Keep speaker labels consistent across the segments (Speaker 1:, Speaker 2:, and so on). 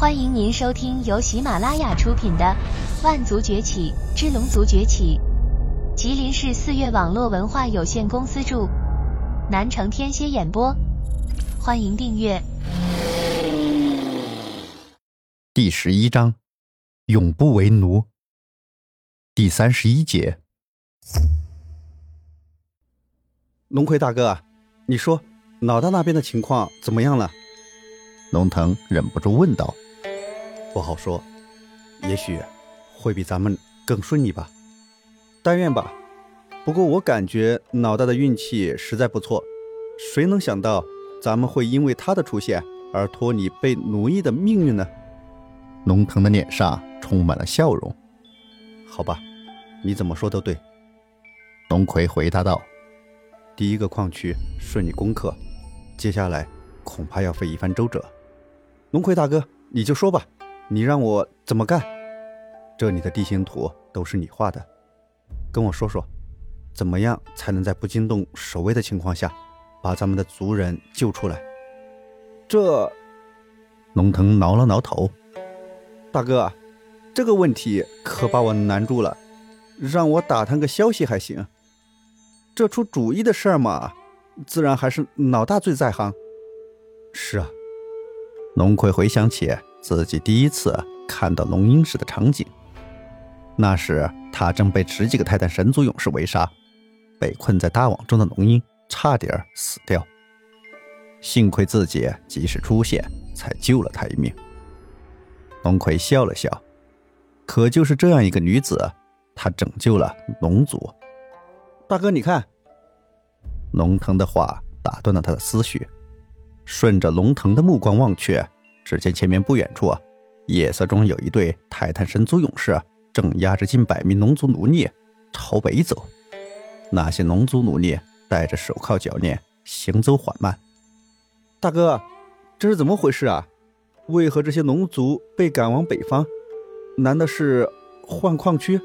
Speaker 1: 欢迎您收听由喜马拉雅出品的《万族崛起之龙族崛起》，吉林市四月网络文化有限公司著，南城天蝎演播。欢迎订阅。
Speaker 2: 第十一章，永不为奴。第三十一节，
Speaker 3: 龙葵大哥，你说老大那边的情况怎么样了？
Speaker 2: 龙腾忍不住问道。
Speaker 3: 不好说，也许会比咱们更顺利吧。但愿吧。不过我感觉老大的运气实在不错，谁能想到咱们会因为他的出现而脱离被奴役的命运呢？
Speaker 2: 龙腾的脸上充满了笑容。
Speaker 3: 好吧，你怎么说都对。
Speaker 2: 龙葵回答道：“
Speaker 3: 第一个矿区顺利攻克，接下来恐怕要费一番周折。龙葵大哥，你就说吧。”你让我怎么干？这里的地形图都是你画的，跟我说说，怎么样才能在不惊动守卫的情况下，把咱们的族人救出来？这，
Speaker 2: 龙腾挠了挠头，
Speaker 3: 大哥，这个问题可把我难住了，让我打探个消息还行，这出主意的事儿嘛，自然还是老大最在行。
Speaker 2: 是啊，龙葵回想起。自己第一次看到龙鹰时的场景，那时他正被十几个泰坦神族勇士围杀，被困在大网中的龙鹰差点死掉，幸亏自己及时出现，才救了他一命。龙葵笑了笑，可就是这样一个女子，她拯救了龙族。
Speaker 3: 大哥，你看，
Speaker 2: 龙腾的话打断了他的思绪，顺着龙腾的目光望去。只见前面不远处，夜色中有一队泰坦神族勇士正押着近百名龙族奴隶朝北走。那些龙族奴隶戴着手铐脚链，行走缓慢。
Speaker 3: 大哥，这是怎么回事啊？为何这些龙族被赶往北方？难道是换矿区？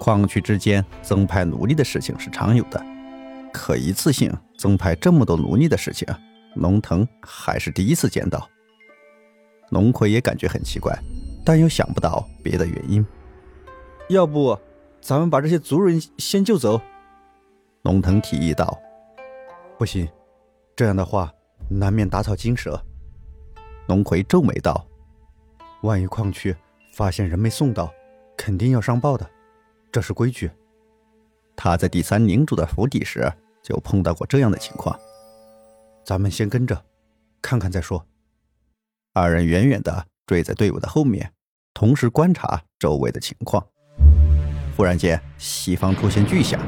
Speaker 2: 矿区之间增派奴隶的事情是常有的，可一次性增派这么多奴隶的事情，龙腾还是第一次见到。龙葵也感觉很奇怪，但又想不到别的原因。
Speaker 3: 要不，咱们把这些族人先救走？
Speaker 2: 龙腾提议道。
Speaker 3: 不行，这样的话难免打草惊蛇。
Speaker 2: 龙葵皱眉道：“
Speaker 3: 万一矿区发现人没送到，肯定要上报的，这是规矩。
Speaker 2: 他在第三领主的府邸时就碰到过这样的情况。
Speaker 3: 咱们先跟着，看看再说。”
Speaker 2: 二人远远的追在队伍的后面，同时观察周围的情况。忽然间，西方出现巨响，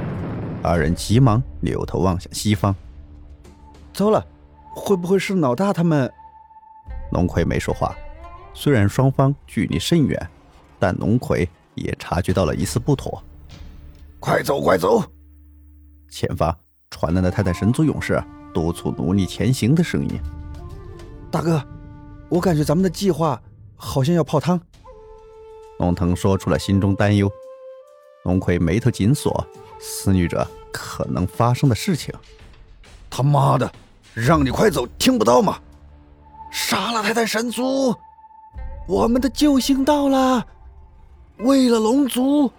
Speaker 2: 二人急忙扭头望向西方。
Speaker 3: 糟了，会不会是老大他们？
Speaker 2: 龙葵没说话。虽然双方距离甚远，但龙葵也察觉到了一丝不妥。
Speaker 4: 快走，快走！
Speaker 2: 前方传来了泰坦神族勇士督促奴隶前行的声音。
Speaker 3: 大哥。我感觉咱们的计划好像要泡汤。
Speaker 2: 龙腾说出了心中担忧。龙葵眉头紧锁，思虑着可能发生的事情。
Speaker 4: 他妈的，让你快走，听不到吗？杀了泰坦神族，
Speaker 3: 我们的救星到了！为了龙族，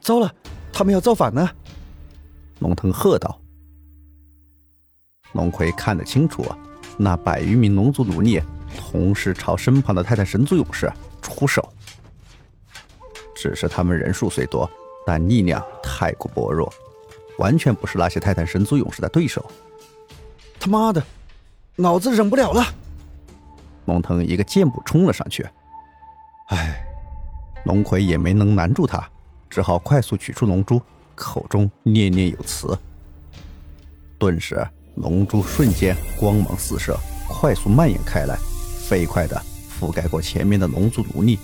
Speaker 3: 糟了，他们要造反呢！
Speaker 2: 龙腾喝道。龙葵看得清楚，那百余名龙族奴隶。同时朝身旁的泰坦神族勇士出手，只是他们人数虽多，但力量太过薄弱，完全不是那些泰坦神族勇士的对手。
Speaker 3: 他妈的，老子忍不了了！
Speaker 2: 龙腾一个箭步冲了上去，唉，龙葵也没能拦住他，只好快速取出龙珠，口中念念有词。顿时，龙珠瞬间光芒四射，快速蔓延开来。飞快地覆盖过前面的龙族奴隶。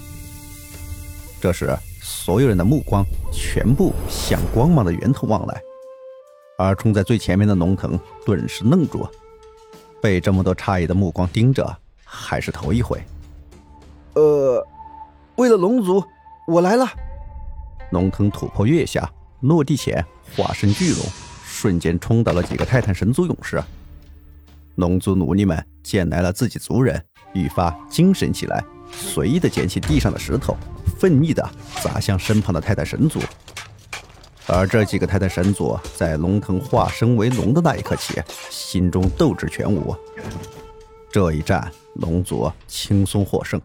Speaker 2: 这时，所有人的目光全部向光芒的源头望来，而冲在最前面的龙腾顿时愣住，被这么多诧异的目光盯着，还是头一回。
Speaker 3: 呃，为了龙族，我来了！
Speaker 2: 龙腾突破月下，落地前化身巨龙，瞬间冲倒了几个泰坦神族勇士。龙族奴隶们见来了自己族人，愈发精神起来，随意的捡起地上的石头，奋力的砸向身旁的泰坦神族。而这几个泰坦神族在龙腾化身为龙的那一刻起，心中斗志全无。这一战，龙族轻松获胜。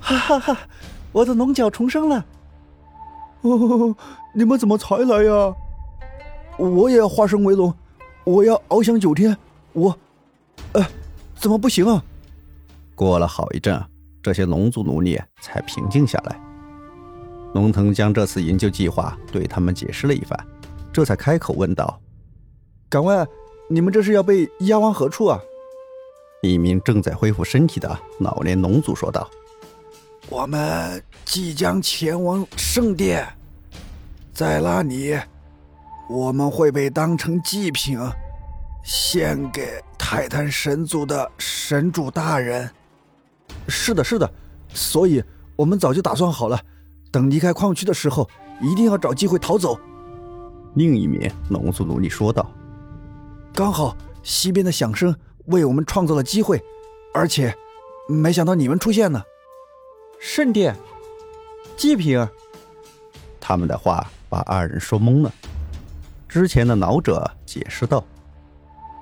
Speaker 3: 哈哈哈！我的龙角重生了！哦，你们怎么才来呀？我也要化身为龙，我要翱翔九天。我，呃，怎么不行啊？
Speaker 2: 过了好一阵，这些龙族奴隶才平静下来。龙腾将这次营救计划对他们解释了一番，这才开口问道：“
Speaker 3: 敢问，你们这是要被押往何处啊？”
Speaker 2: 一名正在恢复身体的老年龙族说道：“
Speaker 4: 我们即将前往圣殿，在那里，我们会被当成祭品，献给泰坦神族的神主大人。”“
Speaker 3: 是的，是的，所以我们早就打算好了。”等离开矿区的时候，一定要找机会逃走。”
Speaker 2: 另一名龙族奴隶说道。
Speaker 3: “刚好西边的响声为我们创造了机会，而且没想到你们出现了。圣殿，祭品。”
Speaker 2: 他们的话把二人说懵了。之前的老者解释道：“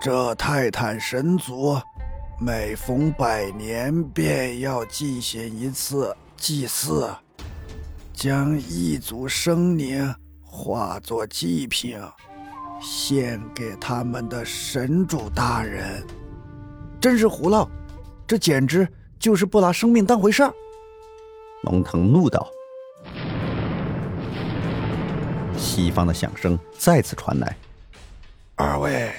Speaker 4: 这泰坦神族每逢百年便要进行一次祭祀。”将一族生灵化作祭品，献给他们的神主大人，
Speaker 3: 真是胡闹！这简直就是不拿生命当回事儿！
Speaker 2: 龙腾怒道。西方的响声再次传来：“
Speaker 4: 二位，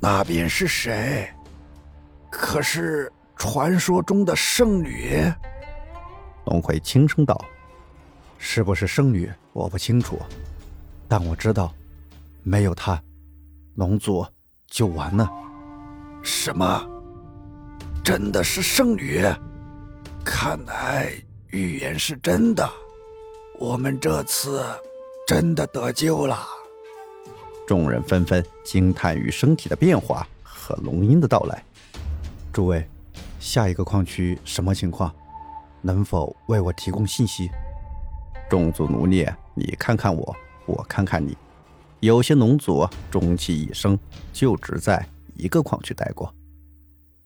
Speaker 4: 那边是谁？可是传说中的圣女？”
Speaker 2: 龙葵轻声道。
Speaker 3: 是不是圣女？我不清楚，但我知道，没有她，龙族就完了。
Speaker 4: 什么？真的是圣女？看来预言是真的，我们这次真的得救了。
Speaker 2: 众人纷纷惊叹于身体的变化和龙鹰的到来。
Speaker 3: 诸位，下一个矿区什么情况？能否为我提供信息？
Speaker 2: 众族奴隶，你看看我，我看看你。有些龙族终其一生就只在一个矿区待过。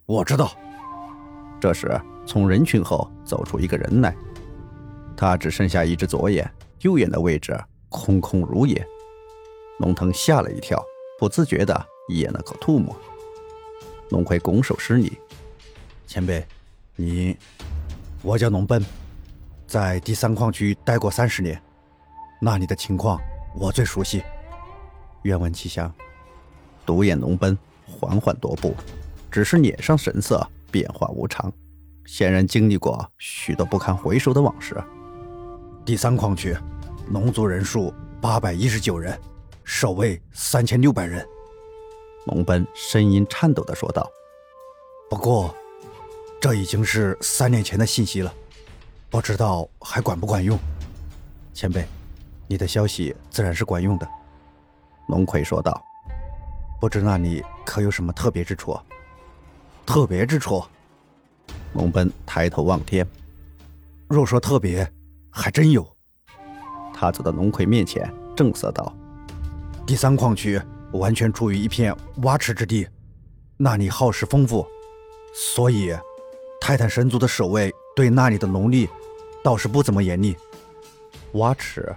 Speaker 3: 我知道。
Speaker 2: 这时，从人群后走出一个人来，他只剩下一只左眼，右眼的位置空空如也。龙腾吓了一跳，不自觉的咽了口唾沫。龙葵拱手施礼：“
Speaker 3: 前辈，你……我叫龙奔。”在第三矿区待过三十年，那里的情况我最熟悉。愿闻其详。
Speaker 2: 独眼龙奔缓缓踱步，只是脸上神色变化无常，显然经历过许多不堪回首的往事。
Speaker 3: 第三矿区，龙族人数八百一十九人，守卫三千六百人。
Speaker 2: 龙奔声音颤抖地说道：“
Speaker 3: 不过，这已经是三年前的信息了。”不知道还管不管用，前辈，你的消息自然是管用的。”
Speaker 2: 龙葵说道。
Speaker 3: “不知那里可有什么特别之处？”“
Speaker 2: 特别之处？”龙奔抬头望天。
Speaker 3: “若说特别，还真有。”
Speaker 2: 他走到龙葵面前，正色道：“
Speaker 3: 第三矿区完全处于一片洼池之地，那里耗时丰富，所以泰坦神族的守卫对那里的农力。”倒是不怎么严厉。
Speaker 2: 蛙池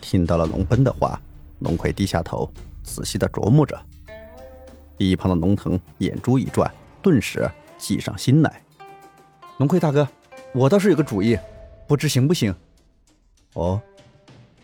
Speaker 2: 听到了龙奔的话，龙葵低下头，仔细的琢磨着。一旁的龙腾眼珠一转，顿时计上心来。
Speaker 3: 龙葵大哥，我倒是有个主意，不知行不行？
Speaker 2: 哦，